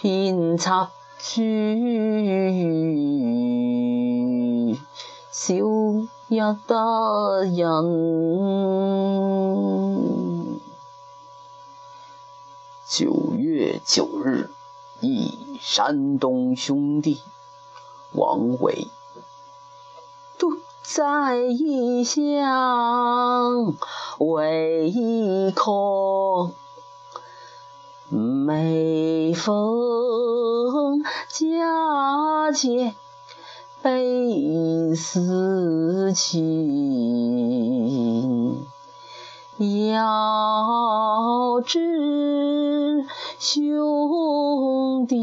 遍插茱萸，少一得人。九月九日，忆山东兄弟。王维。独在异乡为异客。每逢佳节倍思亲，遥知兄弟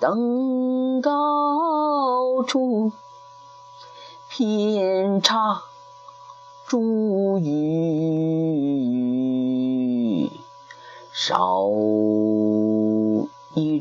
登高处，遍插茱萸。少人